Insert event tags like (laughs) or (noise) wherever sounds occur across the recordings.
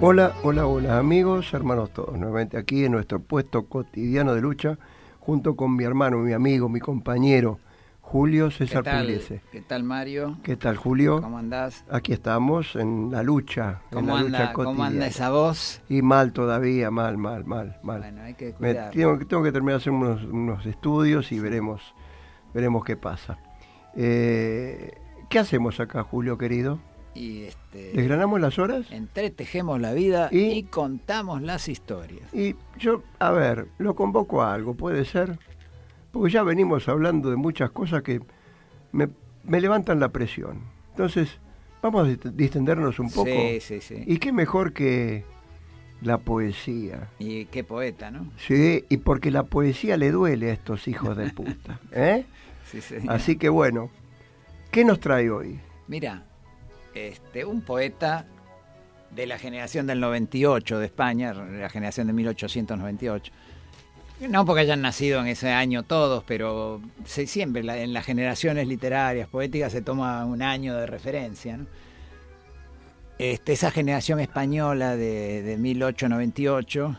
Hola, hola, hola amigos, hermanos todos, nuevamente aquí en nuestro puesto cotidiano de lucha, junto con mi hermano, mi amigo, mi compañero, Julio César ¿Qué tal, Pugliese. ¿Qué tal Mario? ¿Qué tal Julio? ¿Cómo andás? Aquí estamos en la lucha. en ¿Cómo la anda, lucha ¿Cómo anda cotidiana. esa voz? Y mal todavía, mal, mal, mal, mal. Bueno, hay que Me- tengo, tengo que terminar de hacer unos, unos estudios y veremos, veremos qué pasa. Eh, ¿Qué hacemos acá, Julio querido? Y este, ¿Desgranamos las horas? entretejemos la vida ¿Y? y, contamos las historias. Y yo, a ver, lo convoco a algo, ¿puede ser? Porque ya venimos hablando de muchas cosas que me, me levantan la presión. Entonces, vamos a dist- distendernos un poco. Sí, sí, sí. Y qué mejor que la poesía. Y qué poeta, ¿no? Sí, y porque la poesía le duele a estos hijos de puta. (laughs) ¿eh? Sí, sí. Así que bueno, ¿qué nos trae hoy? Mira, este, un poeta de la generación del 98 de España, la generación de 1898. No porque hayan nacido en ese año todos, pero se, siempre en las generaciones literarias, poéticas, se toma un año de referencia. ¿no? Este, esa generación española de, de 1898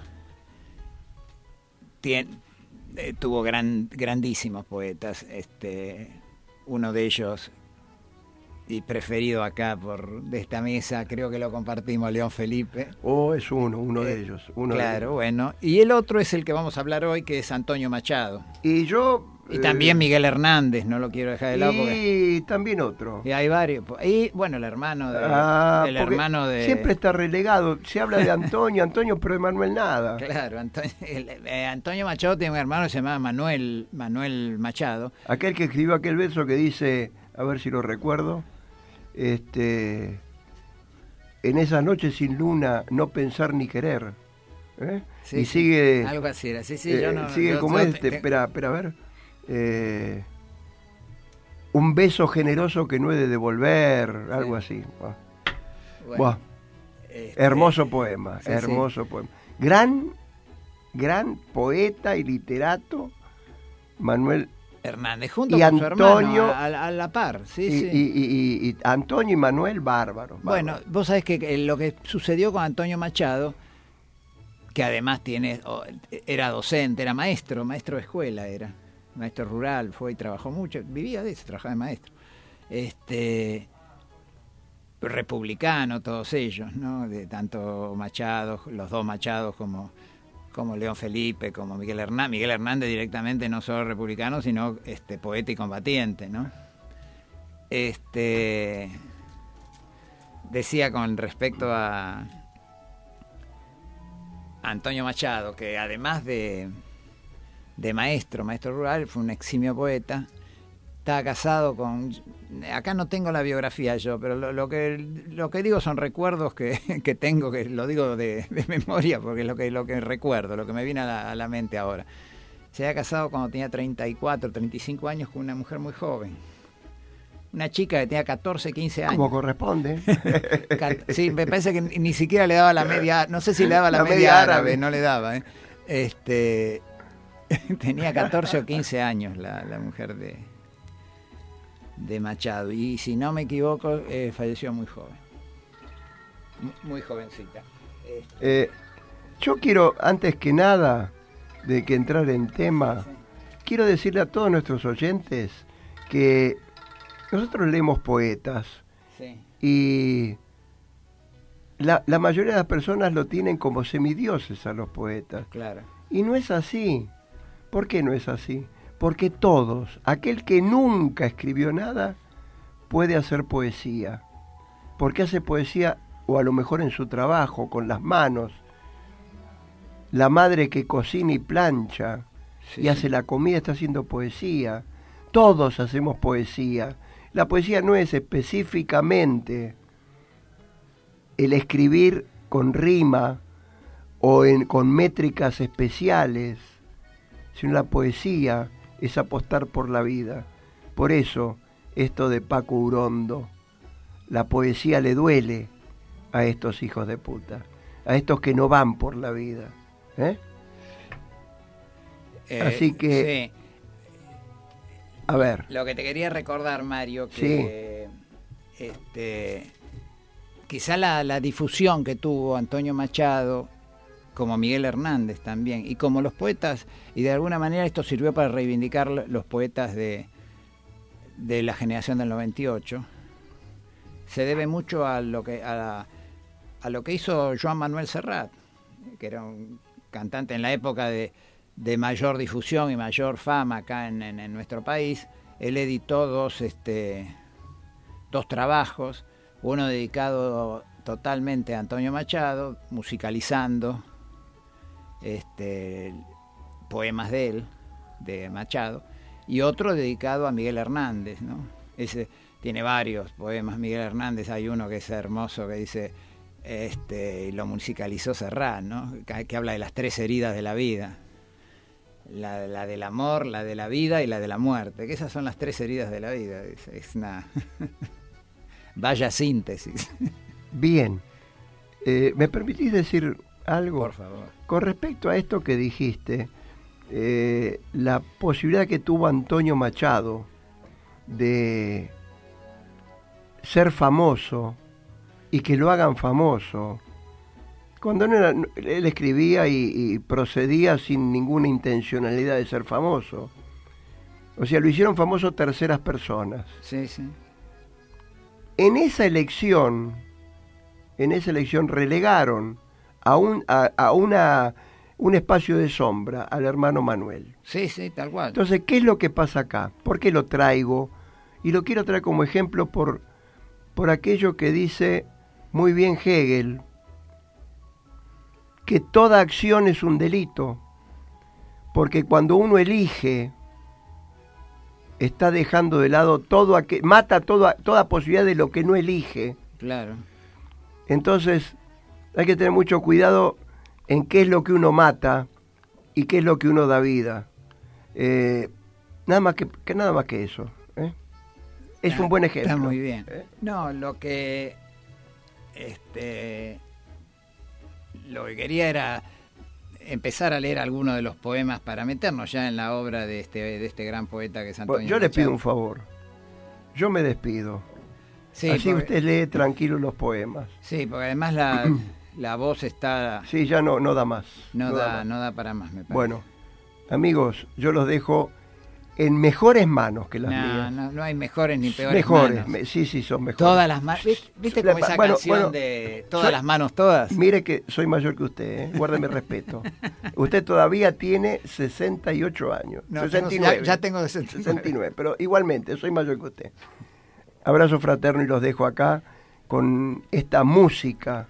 tien- eh, tuvo gran, grandísimos poetas. Este, uno de ellos y preferido acá por de esta mesa, creo que lo compartimos, León Felipe. Oh, es uno, uno de Eh, ellos. Uno de claro, ellos. bueno. Y el otro es el que vamos a hablar hoy, que es Antonio Machado. Y yo... Y eh, también Miguel Hernández, no lo quiero dejar de lado porque Y también otro. y hay varios. Y bueno, el hermano de Ah, el hermano de Siempre está relegado. Se habla de Antonio, (laughs) Antonio, pero de Manuel nada. Claro, Antonio, el- eh, Antonio Machado tiene un hermano que se llama Manuel Manuel Machado. Aquel que escribió aquel verso que dice, a ver si lo recuerdo, este, en esas noches sin luna, no pensar ni querer. ¿eh? Sí, y sí, sigue, algo así era. Sí, sí, eh, yo no sigue yo- como yo este, te- espera, espera, a ver. eh, un beso generoso que no he de devolver, algo así. Buah. bueno, Buah. este, Hermoso poema, hermoso poema. Gran, gran poeta y literato, Manuel Hernández, junto y con su Antonio- hermano, a, la par. Sí, y, sí. y- Antonio y Manuel bárbaro. Bueno, bárbaro. vos sabés que lo que sucedió con Antonio Machado, que además tiene, era docente, era maestro, maestro de escuela era, maestro rural, fue y trabajó mucho, vivía de eso, trabajaba de maestro. Este republicano todos ellos, ¿no? De tanto Machado, los dos Machados como como León Felipe, como Miguel Hernández, Miguel Hernández directamente no solo republicano, sino este poeta y combatiente, ¿no? Este decía con respecto a Antonio Machado, que además de, de maestro, maestro rural, fue un eximio poeta, estaba casado con... Acá no tengo la biografía yo, pero lo, lo que, lo que digo son recuerdos que, (laughs) que tengo, que lo digo de, de memoria, porque es lo que, lo que recuerdo, lo que me viene a la, a la mente ahora. Se había casado cuando tenía 34, 35 años con una mujer muy joven. Una chica que tenía 14, 15 años. Como corresponde. (laughs) Sí, me parece que ni ni siquiera le daba la media, no sé si le daba la, La media, media árabe, árabe. no le daba. ¿eh? Este, (laughs) tenía 14 o 15 años la, la mujer de, de Machado y si no me equivoco eh, falleció muy joven, Mu- muy jovencita. Este, Eh, yo quiero, antes que nada, de que entrar en tema, quiero decirle a todos nuestros oyentes que nosotros leemos poetas sí, y la, la mayoría de las personas lo tienen como semidioses a los poetas. Claro. Y no es así. ¿Por qué no es así? Porque todos, aquel que nunca escribió nada, puede hacer poesía. Porque hace poesía, o a lo mejor en su trabajo, con las manos. La madre que cocina y plancha Sí, y sí. hace la comida está haciendo poesía. Todos hacemos poesía. La poesía no es específicamente el escribir con rima o en- con métricas especiales, sino la poesía es apostar por la vida. Por eso, esto de Paco Urondo, la poesía le duele a estos hijos de puta, a estos que no van por la vida. ¿eh? Eh, Así que- sí. A ver, Lo que te quería recordar, Mario, que este, quizá la, la difusión que tuvo Antonio Machado, como Miguel Hernández también, y como los poetas, y de alguna manera esto sirvió para reivindicar los poetas de, de la generación del 98, se debe mucho a lo que, a, a lo que hizo Joan Manuel Serrat, que era un cantante en la época de, de mayor difusión y mayor fama acá en, en- en nuestro país. Él editó dos, este, dos trabajos, uno dedicado totalmente a Antonio Machado, musicalizando este, poemas de él, de Machado, y otro dedicado a Miguel Hernández, ¿no? Ese tiene varios poemas Miguel Hernández, hay uno que es hermoso que dice este y lo musicalizó. Que, que habla de las tres heridas de la vida. La, la del amor, la de la vida y la de la muerte, que esas son las tres heridas de la vida. Es, es una (laughs) vaya síntesis, bien. Eh, ¿Me permitís decir algo? por favor. Con respecto a esto que dijiste, eh, la posibilidad que tuvo Antonio Machado de ser famoso y que lo hagan famoso, cuando no era- él escribía y, y procedía sin ninguna intencionalidad de ser famoso. O sea, lo hicieron famoso terceras personas. Sí, sí. En esa elección, en esa elección relegaron a un, a, a una, un espacio de sombra al hermano Manuel. Sí, sí, tal cual. Entonces, ¿qué es lo que pasa acá? ¿Por qué lo traigo? Y lo quiero traer como ejemplo por, por aquello que dice muy bien Hegel, que toda acción es un delito, porque cuando uno elige, está dejando de lado todo aquel, mata toda, toda posibilidad de lo que no elige. Claro. Entonces, hay que tener mucho cuidado en qué es lo que uno mata y qué es lo que uno da vida. Eh, nada más que, que nada más que eso. ¿eh? Es Está- un buen ejemplo. Está muy bien. ¿eh? No, lo que este lo que quería era empezar a leer algunos de los poemas para meternos ya en la obra de este de este gran poeta que es Antonio Bueno, yo le pido Machado. un favor. Yo me despido. Sí, Así porque, usted lee tranquilo los poemas. sí, porque además la, (clears throat) la voz está Sí, ya no, no da más. no, da da más. no da para más, me parece. Bueno, amigos, yo los dejo en mejores manos que las no, mías. no, no hay mejores ni peores mejores, manos. me- sí, sí, son mejores. Todas las manos, ¿viste como esa bueno, canción bueno, de todas soy- las manos todas? Mire que soy mayor que usted, ¿eh? guárdeme respeto. (laughs) Usted todavía tiene 68 años. No, tengo- 69. ya- ya tengo 69. 69, pero igualmente soy mayor que usted. Abrazo fraterno y los dejo acá con esta música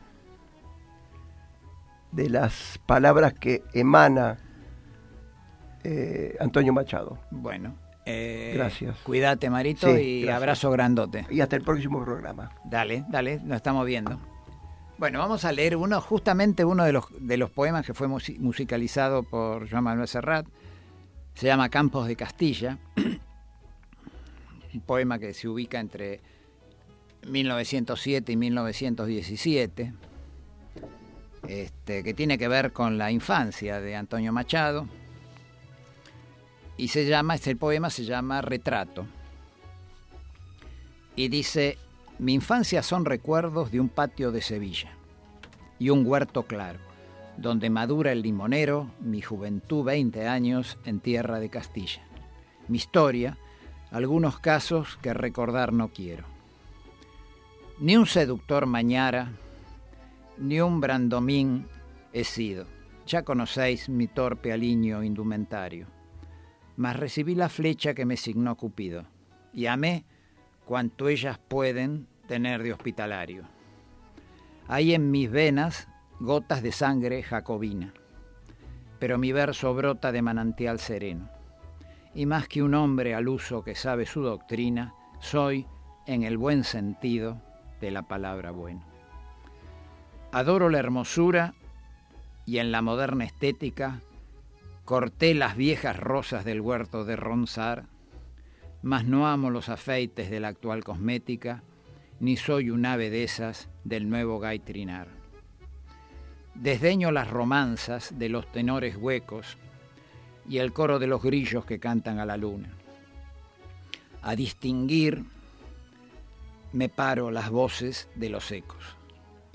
de las palabras que emana eh, Antonio Machado. Bueno, eh, Gracias. Cuídate, Marito, Sí, y gracias. abrazo grandote. Y hasta el próximo programa. Dale, dale, nos estamos viendo. Bueno, vamos a leer uno, justamente uno de los, de los poemas que fue musi- musicalizado por Joan Manuel Serrat. Se llama Campos de Castilla. Un poema que se ubica entre 1907 y 1917. Este, que tiene que ver con la infancia de Antonio Machado. Y se llama, este poema se llama Retrato. Y dice, mi infancia son recuerdos de un patio de Sevilla y un huerto claro, donde madura el limonero, mi juventud 20 años en tierra de Castilla. Mi historia, algunos casos que recordar no quiero. Ni un seductor mañara, ni un brandomín he sido. Ya conocéis mi torpe aliño indumentario. Mas recibí la flecha que me signó Cupido, y amé cuanto ellas pueden tener de hospitalario. Hay en mis venas gotas de sangre jacobina, pero mi verso brota de manantial sereno. Y más que un hombre al uso que sabe su doctrina, soy, en el buen sentido de la palabra bueno. Adoro la hermosura y en la moderna estética corté las viejas rosas del huerto de Ronsar, mas no amo los afeites de la actual cosmética, ni soy un ave de esas del nuevo gaitrinar. Desdeño las romanzas de los tenores huecos y el coro de los grillos que cantan a la luna. A distinguir me paro las voces de los ecos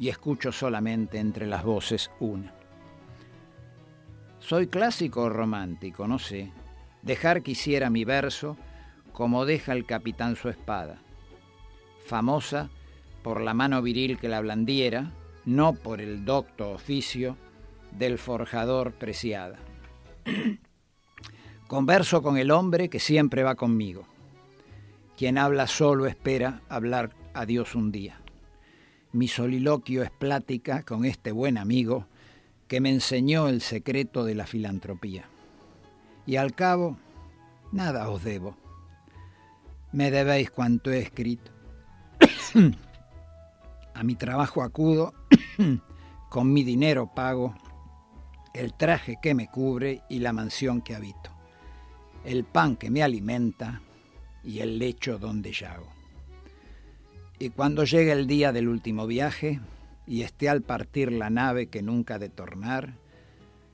y escucho solamente entre las voces una. Soy clásico o romántico, no sé. Dejar quisiera mi verso como deja el capitán su espada, famosa por la mano viril que la blandiera, no por el docto oficio del forjador preciada. (clears throat) Converso con el hombre que siempre va conmigo. Quien habla solo espera hablar a Dios un día. Mi soliloquio es plática con este buen amigo que me enseñó el secreto de la filantropía. Y al cabo, nada os debo. Me debéis cuanto he escrito. (coughs) a mi trabajo acudo, (coughs) con mi dinero pago el traje que me cubre y la mansión que habito, el pan que me alimenta y el lecho donde yago. Y cuando llegue el día del último viaje, y esté al partir la nave que nunca de tornar,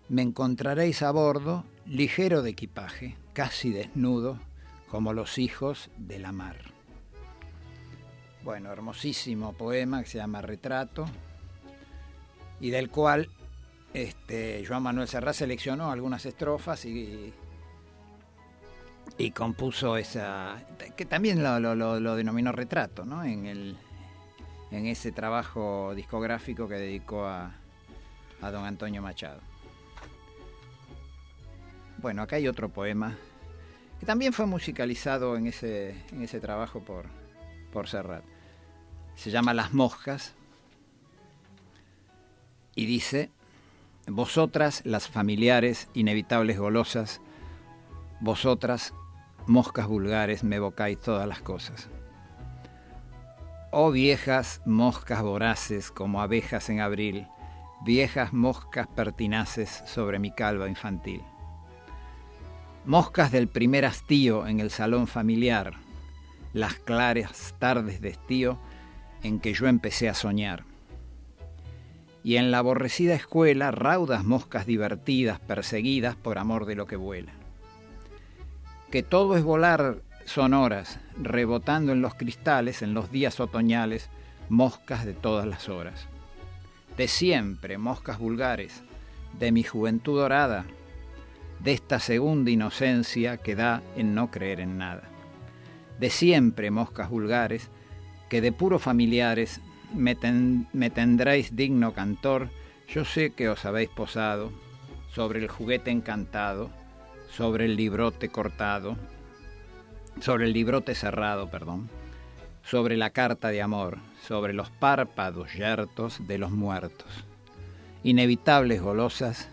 me encontraréis a bordo, ligero de equipaje, casi desnudo, como los hijos de la mar. Bueno, hermosísimo poema que se llama Retrato y del cual este, Joan Manuel Serrat seleccionó algunas estrofas y, y compuso esa, que también lo, lo denominó retrato, ¿no? En el, en ese trabajo discográfico que dedicó a, don Antonio Machado. Bueno, acá hay otro poema que también fue musicalizado en ese, en ese trabajo por, por Serrat. Se llama Las Moscas y dice, vosotras las familiares, inevitables golosas, vosotras, moscas vulgares, me evocáis todas las cosas. Oh viejas moscas voraces como abejas en abril, viejas moscas pertinaces sobre mi calva infantil. Moscas del primer hastío en el salón familiar, las claras tardes de estío en que yo empecé a soñar. Y en la aborrecida escuela, raudas moscas divertidas, perseguidas por amor de lo que vuela. Que todo es volar sonoras, rebotando en los cristales en los días otoñales, moscas de todas las horas. De siempre, moscas vulgares, de mi juventud dorada, de esta segunda inocencia que da en no creer en nada. De siempre, moscas vulgares, que de puro familiares me, me tendréis digno cantor, yo sé que os habéis posado sobre el juguete encantado, sobre el librote cortado, sobre el librote cerrado, perdón, sobre la carta de amor, sobre los párpados yertos de los muertos, inevitables golosas,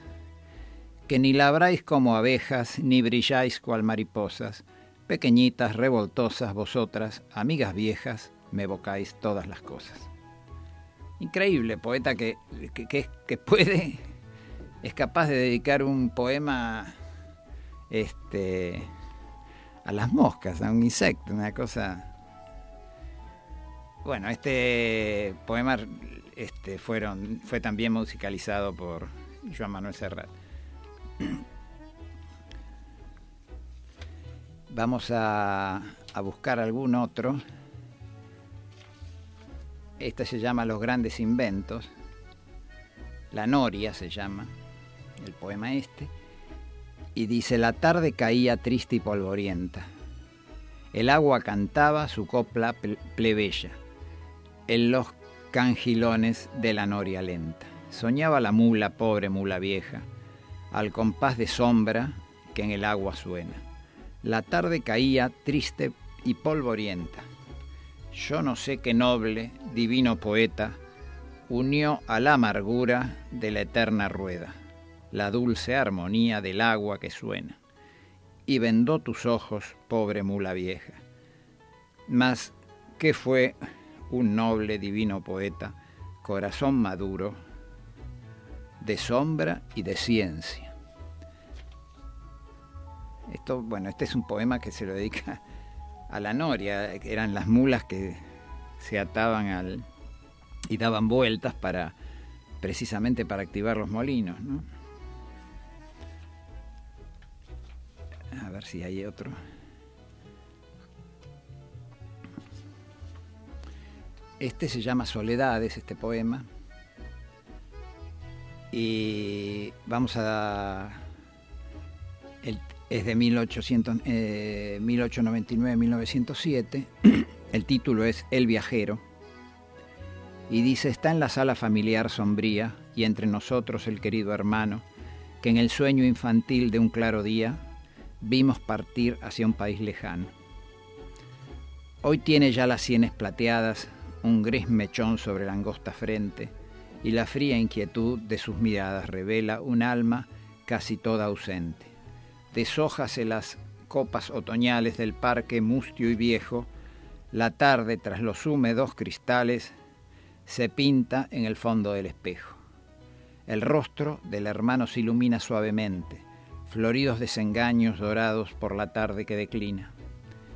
que ni labráis como abejas, ni brilláis cual mariposas, pequeñitas, revoltosas, vosotras, amigas viejas, me evocáis todas las cosas. Increíble poeta que, que, que puede, es capaz de dedicar un poema este, a las moscas, a un insecto, una cosa... Bueno, este poema este, fueron, fue también musicalizado por Joan Manuel Serrat. Vamos a, a buscar algún otro. Este se llama Los grandes inventos. La Noria se llama el poema este y dice, la tarde caía triste y polvorienta. El agua cantaba su copla plebeya. En los cangilones de la noria lenta. Soñaba la mula, pobre mula vieja, al compás de sombra que en el agua suena. La tarde caía triste y polvorienta. Yo no sé qué noble, divino poeta unió a la amargura de la eterna rueda, la dulce armonía del agua que suena, y vendó tus ojos, pobre mula vieja. Mas, ¿qué fue un noble, divino poeta, corazón maduro, de sombra y de ciencia? Esto, bueno, este es un poema que se lo dedica a la noria, eran las mulas que se ataban al, y daban vueltas para precisamente para activar los molinos. ¿no? Ver si hay otro. Este se llama Soledades, este poema. Y vamos a... El, es de 1800, eh, 1899-1907. (clears throat) El título es El viajero y dice, está en la sala familiar sombría y entre nosotros el querido hermano, que en el sueño infantil de un claro día vimos partir hacia un país lejano. Hoy tiene ya las sienes plateadas, un gris mechón sobre la angosta frente, y la fría inquietud de sus miradas revela un alma casi toda ausente. Deshójase las copas otoñales del parque mustio y viejo, la tarde tras los húmedos cristales se pinta en el fondo del espejo. El rostro del hermano se ilumina suavemente, floridos desengaños dorados por la tarde que declina.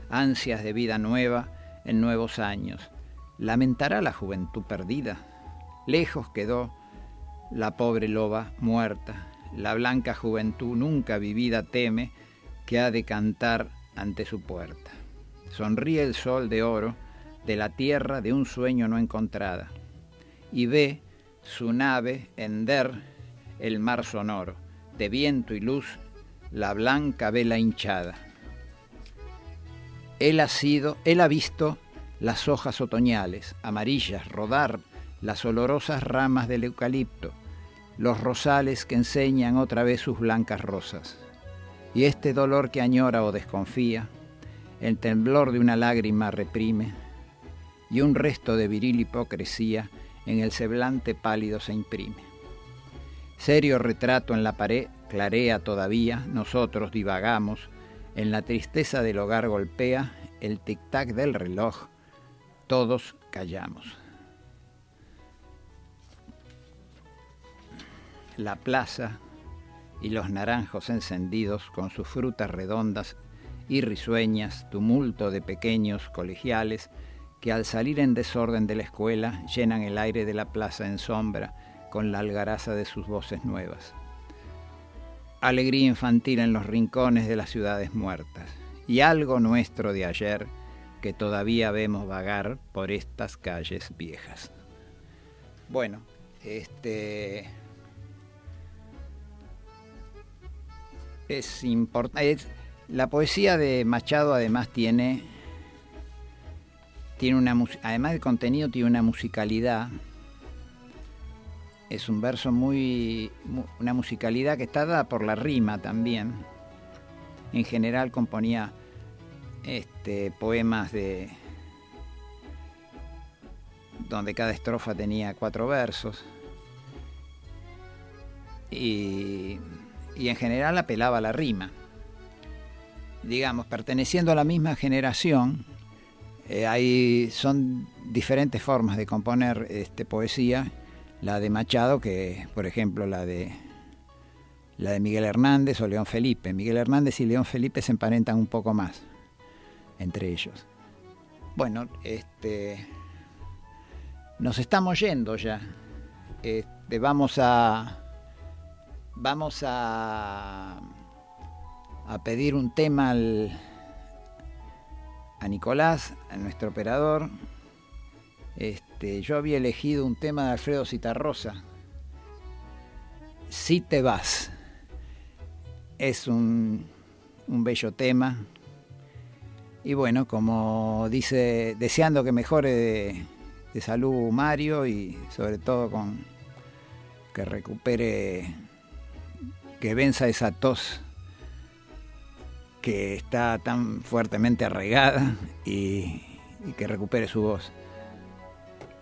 Ansias de vida nueva en nuevos años. ¿Lamentará la juventud perdida? Lejos quedó la pobre loba muerta. La blanca juventud nunca vivida teme que ha de cantar ante su puerta. Sonríe el sol de oro de la tierra de un sueño no encontrada y ve su nave hender el mar sonoro, de viento y luz, la blanca vela hinchada. Él ha sido, él ha visto las hojas otoñales, amarillas, rodar las olorosas ramas del eucalipto, los rosales que enseñan otra vez sus blancas rosas. Y este dolor que añora o desconfía, el temblor de una lágrima reprime, y un resto de viril hipocresía en el semblante pálido se imprime. Serio retrato en la pared clarea todavía, nosotros divagamos, en la tristeza del hogar golpea el tic-tac del reloj, todos callamos. La plaza y los naranjos encendidos con sus frutas redondas y risueñas, tumulto de pequeños colegiales, que al salir en desorden de la escuela llenan el aire de la plaza en sombra con la algaraza de sus voces nuevas. Alegría infantil en los rincones de las ciudades muertas y algo nuestro de ayer que todavía vemos vagar por estas calles viejas. Bueno, este es importante. La poesía de Machado además tiene tiene una además del contenido tiene una musicalidad es un verso muy una musicalidad que está dada por la rima también. En general componía este poemas de donde cada estrofa tenía cuatro versos. Y, y en general apelaba a la rima. Digamos perteneciendo a la misma generación eh, hay, son diferentes formas de componer este, poesía. La de Machado, que por ejemplo la de la de Miguel Hernández o León Felipe. Miguel Hernández y León Felipe se emparentan un poco más entre ellos. Bueno, este nos estamos yendo ya. Este, vamos a vamos a a pedir un tema al a Nicolás, a nuestro operador. Este, yo había elegido un tema de Alfredo Citarrosa. Si te vas. Es un, un bello tema. Y bueno, como dice, deseando que mejore de salud Mario y sobre todo con que recupere, que venza esa tos que está tan fuertemente arraigada y que recupere su voz.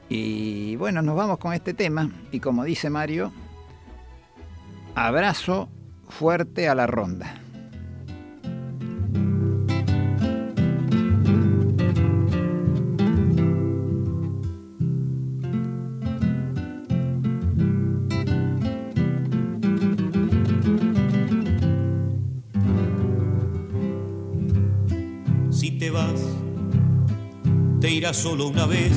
Y bueno, nos vamos con este tema y como dice Mario, abrazo fuerte a la ronda. Si te vas, te irás solo una vez.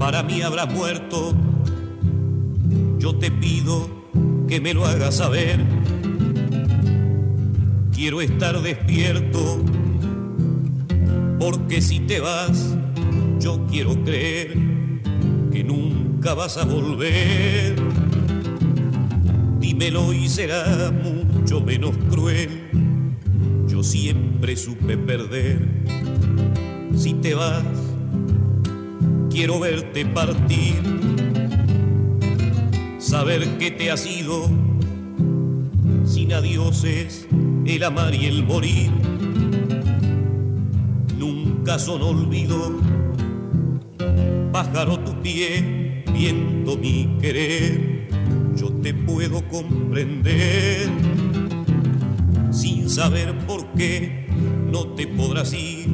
Para mí habrás muerto. Yo te pido que me lo hagas saber. Quiero estar despierto. Porque si te vas, yo quiero creer que nunca vas a volver. Dímelo y será mucho menos cruel. Yo siempre supe perder. Si te vas, quiero verte partir. Saber que te has ido. Sin adioses, el amar y el morir. Nunca son olvido. Pájaro tu pie, viento mi querer. Yo te puedo comprender sin saber por qué no te podrás ir.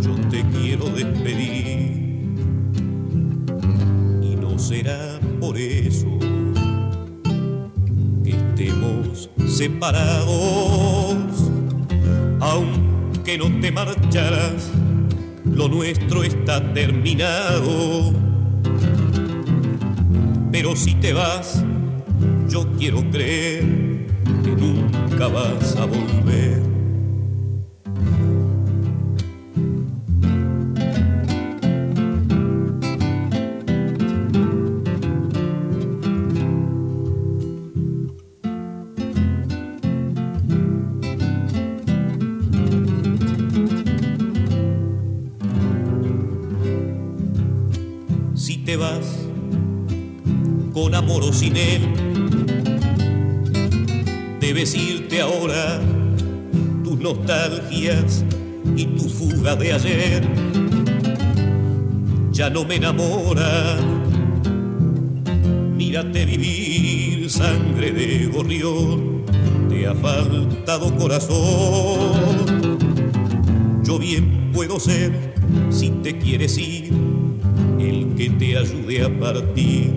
Yo te quiero despedir será por eso que estemos separados, aunque no te marcharás. Lo nuestro está terminado. Pero si te vas, yo quiero creer que nunca vas a volver. Te vas con amor o sin él, debes irte ahora, tus nostalgias y tu fuga de ayer. Ya no me enamora, mírate vivir, sangre de gorrión, te ha faltado corazón. Yo bien puedo ser, si te quieres ir, que te ayude a partir.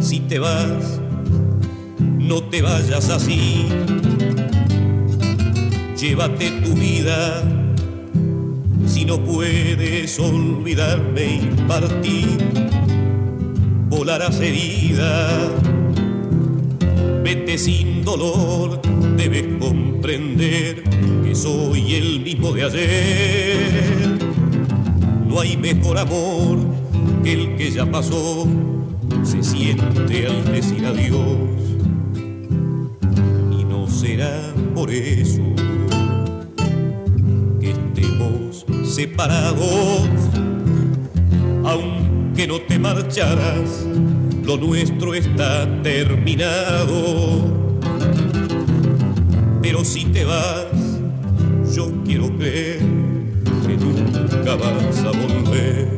Si te vas, no te vayas así. Llévate tu vida si no puedes olvidarme y partir. Volarás herida, vete sin dolor, debes comprender que soy el mismo de ayer. No hay mejor amor que el que ya pasó, se siente al decir adiós será por eso que estemos separados, aunque no te marcharás, lo nuestro está terminado. Pero si te vas, yo quiero creer que nunca vas a volver.